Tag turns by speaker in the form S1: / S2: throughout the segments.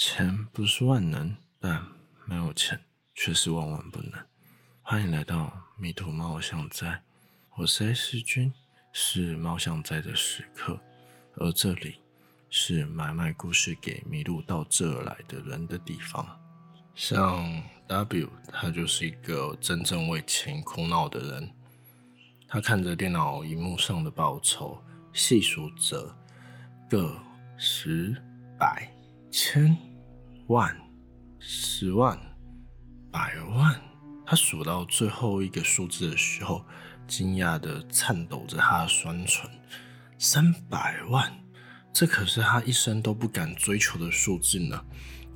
S1: 钱不是万能，但没有钱却是万万不能。欢迎来到迷途猫像在，我是 S 君，是猫像在的时刻，而这里是买卖故事给迷路到这来的人的地方。像 W，他就是一个真正为钱苦恼的人。他看着电脑荧幕上的报酬，细数着个十百千万十万百万。他数到最后一个数字的时候，惊讶的颤抖着他的双唇。三百万，这可是他一生都不敢追求的数字呢。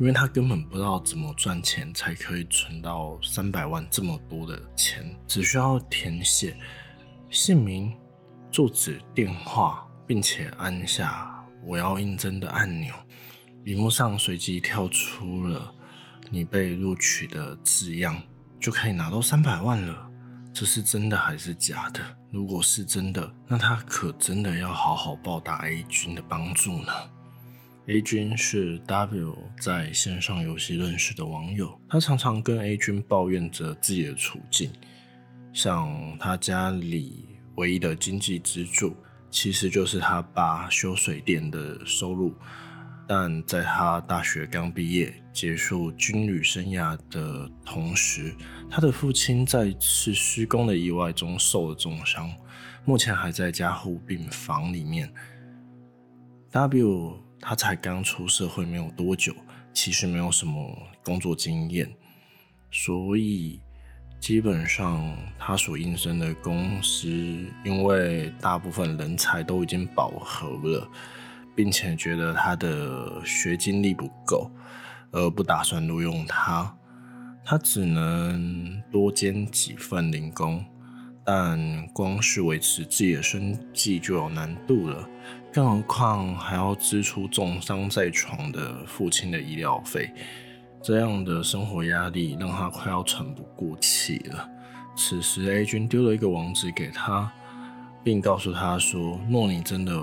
S1: 因为他根本不知道怎么赚钱才可以存到三百万这么多的钱，只需要填写姓名、住址、电话，并且按下我要应征的按钮，屏幕上随即跳出了你被录取的字样，就可以拿到三百万了。这是真的还是假的？如果是真的，那他可真的要好好报答 A 君的帮助呢。A 君是 W 在线上游戏认识的网友，他常常跟 A 君抱怨着自己的处境，像他家里唯一的经济支柱其实就是他爸修水电的收入，但在他大学刚毕业结束军旅生涯的同时，他的父亲在一次施工的意外中受了重伤，目前还在加护病房里面。W 他才刚出社会没有多久，其实没有什么工作经验，所以基本上他所应征的公司，因为大部分人才都已经饱和了，并且觉得他的学经历不够，而不打算录用他，他只能多兼几份零工，但光是维持自己的生计就有难度了。更何况还要支出重伤在床的父亲的医疗费，这样的生活压力让他快要喘不过气了。此时，A 君丢了一个网址给他，并告诉他说：“若你真的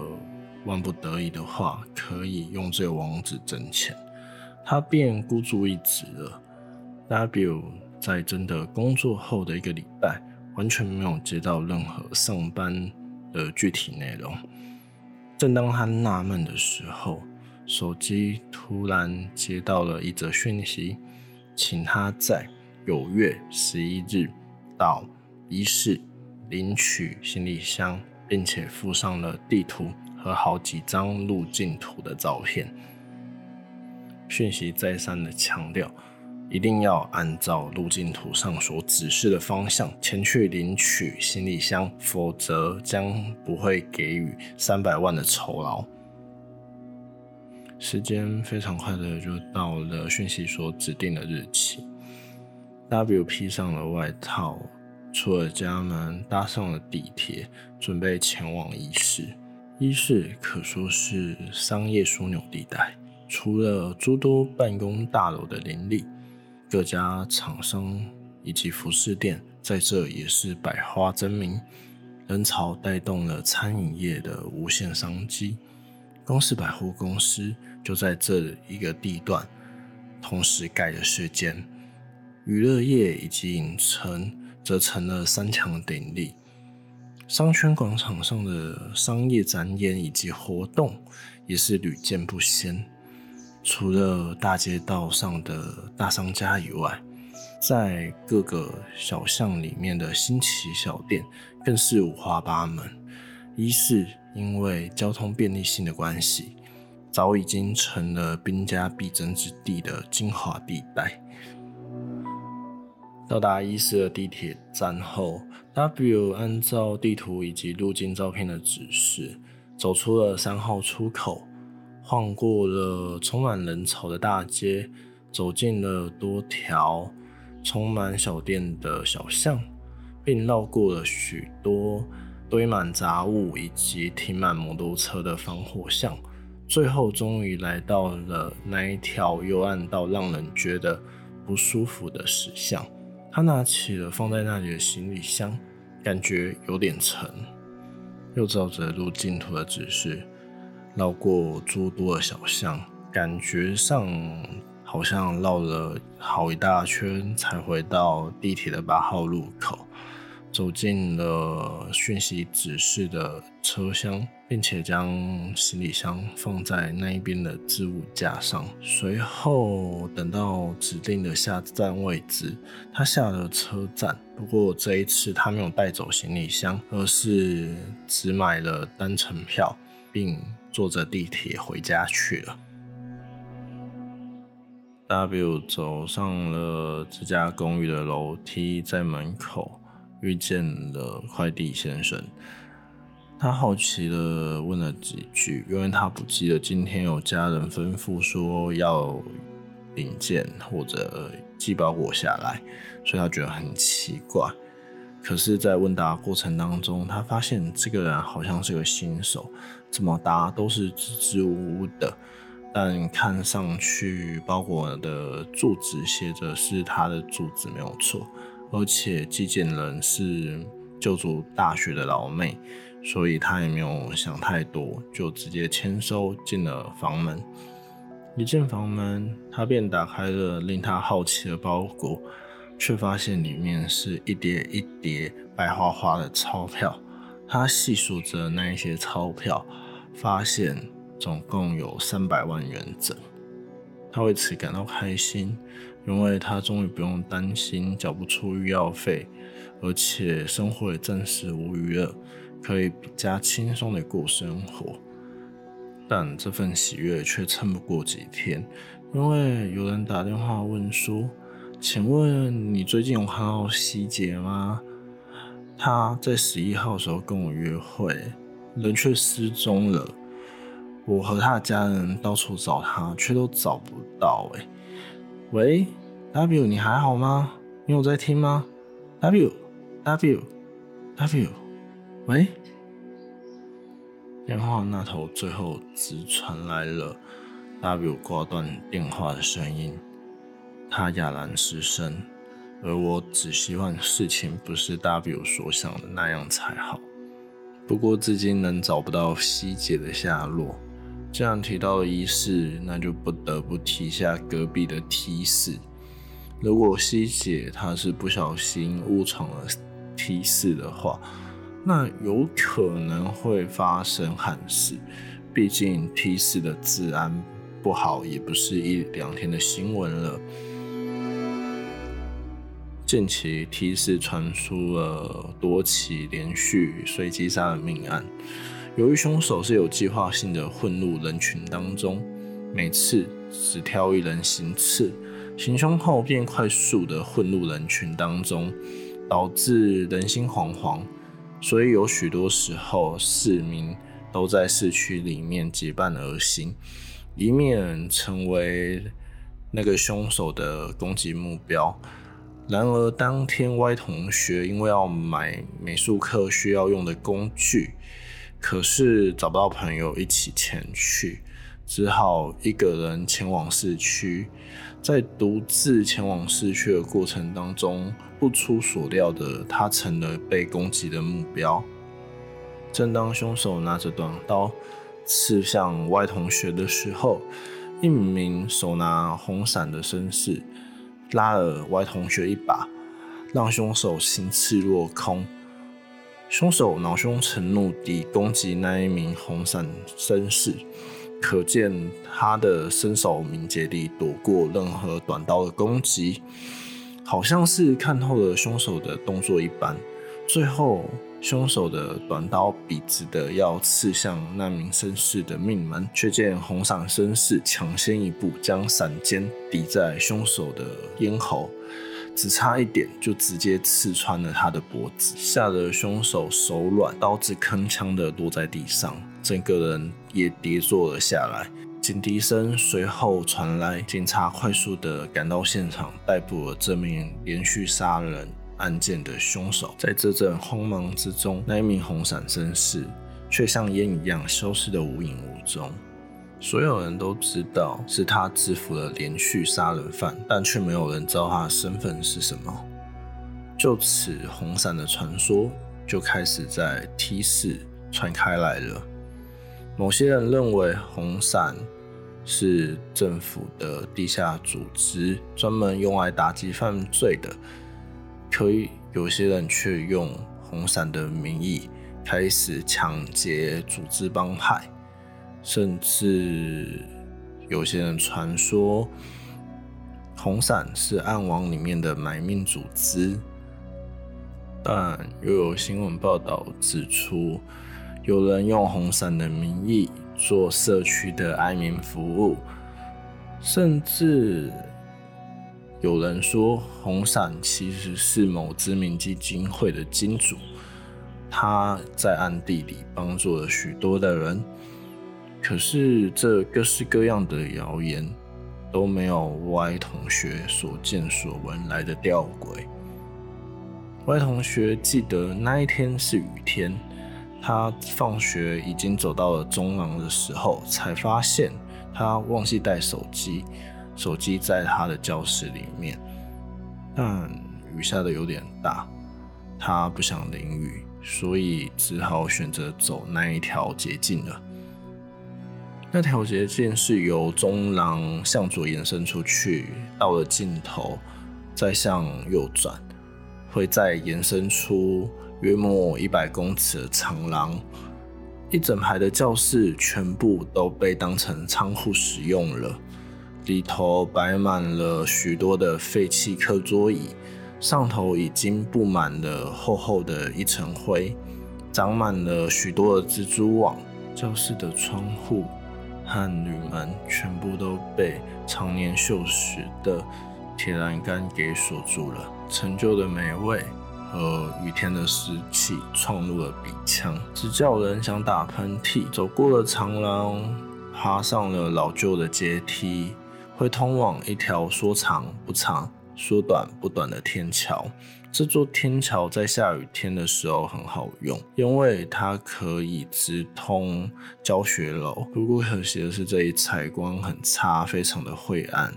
S1: 万不得已的话，可以用这个网址挣钱。”他便孤注一掷了。W 在真的工作后的一个礼拜，完全没有接到任何上班的具体内容。正当他纳闷的时候，手机突然接到了一则讯息，请他在九月十一日到一室领取行李箱，并且附上了地图和好几张路径图的照片。讯息再三的强调。一定要按照路径图上所指示的方向前去领取行李箱，否则将不会给予三百万的酬劳。时间非常快的就到了讯息所指定的日期。W 披上了外套，出了家门，搭上了地铁，准备前往仪式。一是可说是商业枢纽地带，除了诸多办公大楼的林立。各家厂商以及服饰店在这也是百花争鸣，人潮带动了餐饮业的无限商机。公司百货公司就在这一个地段同时盖了时间，娱乐业以及影城则成了三强鼎立。商圈广场上的商业展演以及活动也是屡见不鲜。除了大街道上的大商家以外，在各个小巷里面的新奇小店更是五花八门。一是因为交通便利性的关系，早已经成了兵家必争之地的精华地带。到达一市的地铁站后，W 按照地图以及路径照片的指示，走出了三号出口。晃过了充满人潮的大街，走进了多条充满小店的小巷，并绕过了许多堆满杂物以及停满摩托车的防火巷，最后终于来到了那一条幽暗到让人觉得不舒服的石巷。他拿起了放在那里的行李箱，感觉有点沉，又照着路径图的指示。绕过诸多的小巷，感觉上好像绕了好一大圈才回到地铁的八号路口。走进了讯息指示的车厢，并且将行李箱放在那一边的置物架上。随后等到指定的下站位置，他下了车站。不过这一次他没有带走行李箱，而是只买了单程票，并坐着地铁回家去了。W 走上了这家公寓的楼梯，在门口。遇见了快递先生，他好奇的问了几句，因为他不记得今天有家人吩咐说要零件或者寄包裹下来，所以他觉得很奇怪。可是，在问答过程当中，他发现这个人好像是个新手，怎么答都是支支吾吾的，但看上去包裹的住址写着是他的住址，没有错。而且寄件人是就读大学的老妹，所以他也没有想太多，就直接签收进了房门。一进房门，他便打开了令他好奇的包裹，却发现里面是一叠一叠白花花的钞票。他细数着那一些钞票，发现总共有三百万元整。他为此感到开心。因为他终于不用担心缴不出医药费，而且生活也暂时无余了，可以比较轻松的过生活。但这份喜悦却撑不过几天，因为有人打电话问说：“请问你最近有看到希姐吗？她在十一号的时候跟我约会，人却失踪了。我和他的家人到处找她，却都找不到。”哎。喂，W，你还好吗？你有在听吗？W，W，W，喂，电话那头最后只传来了 W 挂断电话的声音，他哑然失声。而我只希望事情不是 W 所想的那样才好。不过至今仍找不到希姐的下落。这样提到了一四，那就不得不提下隔壁的 T 四。如果希姐她是不小心误闯了 T 四的话，那有可能会发生憾事。毕竟 T 四的治安不好，也不是一两天的新闻了。近期 T 四传出了多起连续随机杀人命案。由于凶手是有计划性的混入人群当中，每次只挑一人行刺，行凶后便快速的混入人群当中，导致人心惶惶。所以有许多时候，市民都在市区里面结伴而行，以免成为那个凶手的攻击目标。然而，当天 Y 同学因为要买美术课需要用的工具。可是找不到朋友一起前去，只好一个人前往市区。在独自前往市区的过程当中，不出所料的，他成了被攻击的目标。正当凶手拿着短刀刺向 Y 同学的时候，一名手拿红伞的绅士拉了 Y 同学一把，让凶手行刺落空。凶手恼羞成怒地攻击那一名红伞绅士，可见他的身手敏捷地躲过任何短刀的攻击，好像是看透了凶手的动作一般。最后，凶手的短刀笔直的要刺向那名绅士的命门，却见红伞绅士抢先一步，将伞尖抵在凶手的咽喉。只差一点，就直接刺穿了他的脖子，吓得凶手手软，刀子铿锵的落在地上，整个人也跌坐了下来。警笛声随后传来，警察快速的赶到现场，逮捕了这名连续杀人案件的凶手。在这阵慌忙之中，那一名红伞绅士却像烟一样消失的无影无踪。所有人都知道是他制服了连续杀人犯，但却没有人知道他的身份是什么。就此，红伞的传说就开始在 T 四传开来了。某些人认为红伞是政府的地下组织，专门用来打击犯罪的。可以有些人却用红伞的名义开始抢劫、组织帮派，甚至有些人传说红伞是暗网里面的买命组织。但又有新闻报道指出，有人用红伞的名义做社区的安民服务，甚至有人说红伞其实是某知名基金会的金主，他在暗地里帮助了许多的人。可是这各式各样的谣言都没有 Y 同学所见所闻来的吊诡。Y 同学记得那一天是雨天，他放学已经走到了中廊的时候，才发现他忘记带手机，手机在他的教室里面。但雨下的有点大，他不想淋雨，所以只好选择走那一条捷径了。那条捷径是由中廊向左延伸出去，到了尽头再向右转。会再延伸出约莫一百公尺的长廊，一整排的教室全部都被当成仓库使用了。里头摆满了许多的废弃课桌椅，上头已经布满了厚厚的一层灰，长满了许多的蜘蛛网。教室的窗户和铝门全部都被常年锈蚀的铁栏杆给锁住了。陈旧的霉味和雨天的湿气闯入了鼻腔，只叫人想打喷嚏。走过了长廊，爬上了老旧的阶梯，会通往一条说长不长、说短不短的天桥。这座天桥在下雨天的时候很好用，因为它可以直通教学楼。不过可惜的是，这里采光很差，非常的晦暗。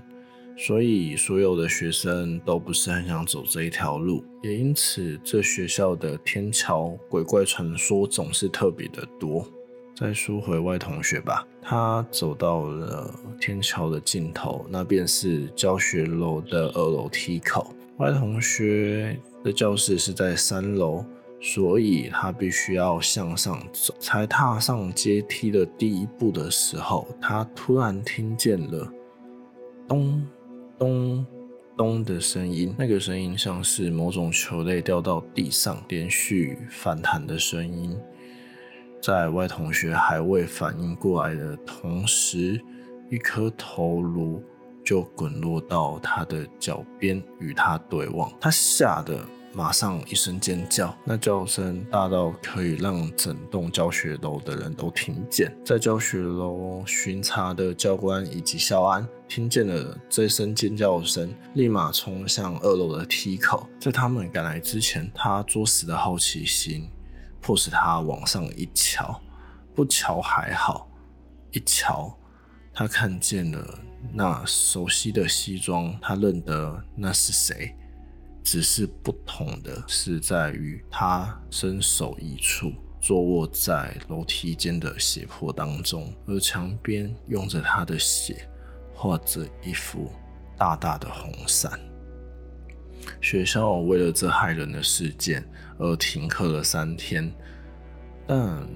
S1: 所以，所有的学生都不是很想走这一条路，也因此，这学校的天桥鬼怪传说总是特别的多。再说回外同学吧，他走到了天桥的尽头，那便是教学楼的二楼梯口。外同学的教室是在三楼，所以他必须要向上走。才踏上阶梯的第一步的时候，他突然听见了咚。咚咚的声音，那个声音像是某种球类掉到地上连续反弹的声音。在外同学还未反应过来的同时，一颗头颅就滚落到他的脚边，与他对望。他吓得。马上一声尖叫，那叫声大到可以让整栋教学楼的人都听见。在教学楼巡查的教官以及校安听见了这声尖叫声，立马冲向二楼的梯口。在他们赶来之前，他作死的好奇心迫使他往上一瞧，不瞧还好，一瞧，他看见了那熟悉的西装，他认得那是谁。只是不同的是，在于他身首异处，坐卧在楼梯间的斜坡当中，而墙边用着他的血画着一幅大大的红伞。学校为了这骇人的事件而停课了三天，但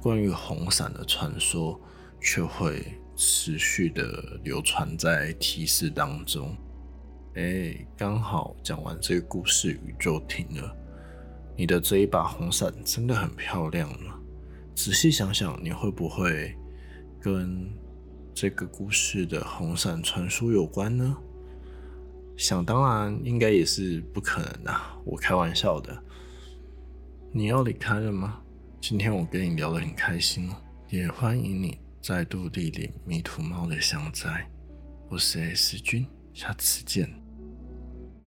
S1: 关于红伞的传说却会持续的流传在提示当中。哎，刚好讲完这个故事，雨就停了。你的这一把红伞真的很漂亮呢。仔细想想，你会不会跟这个故事的红伞传说有关呢？想当然，应该也是不可能的。我开玩笑的。你要离开了吗？今天我跟你聊得很开心哦，也欢迎你再度莅临迷途猫的香斋。我是 S 君，下次见。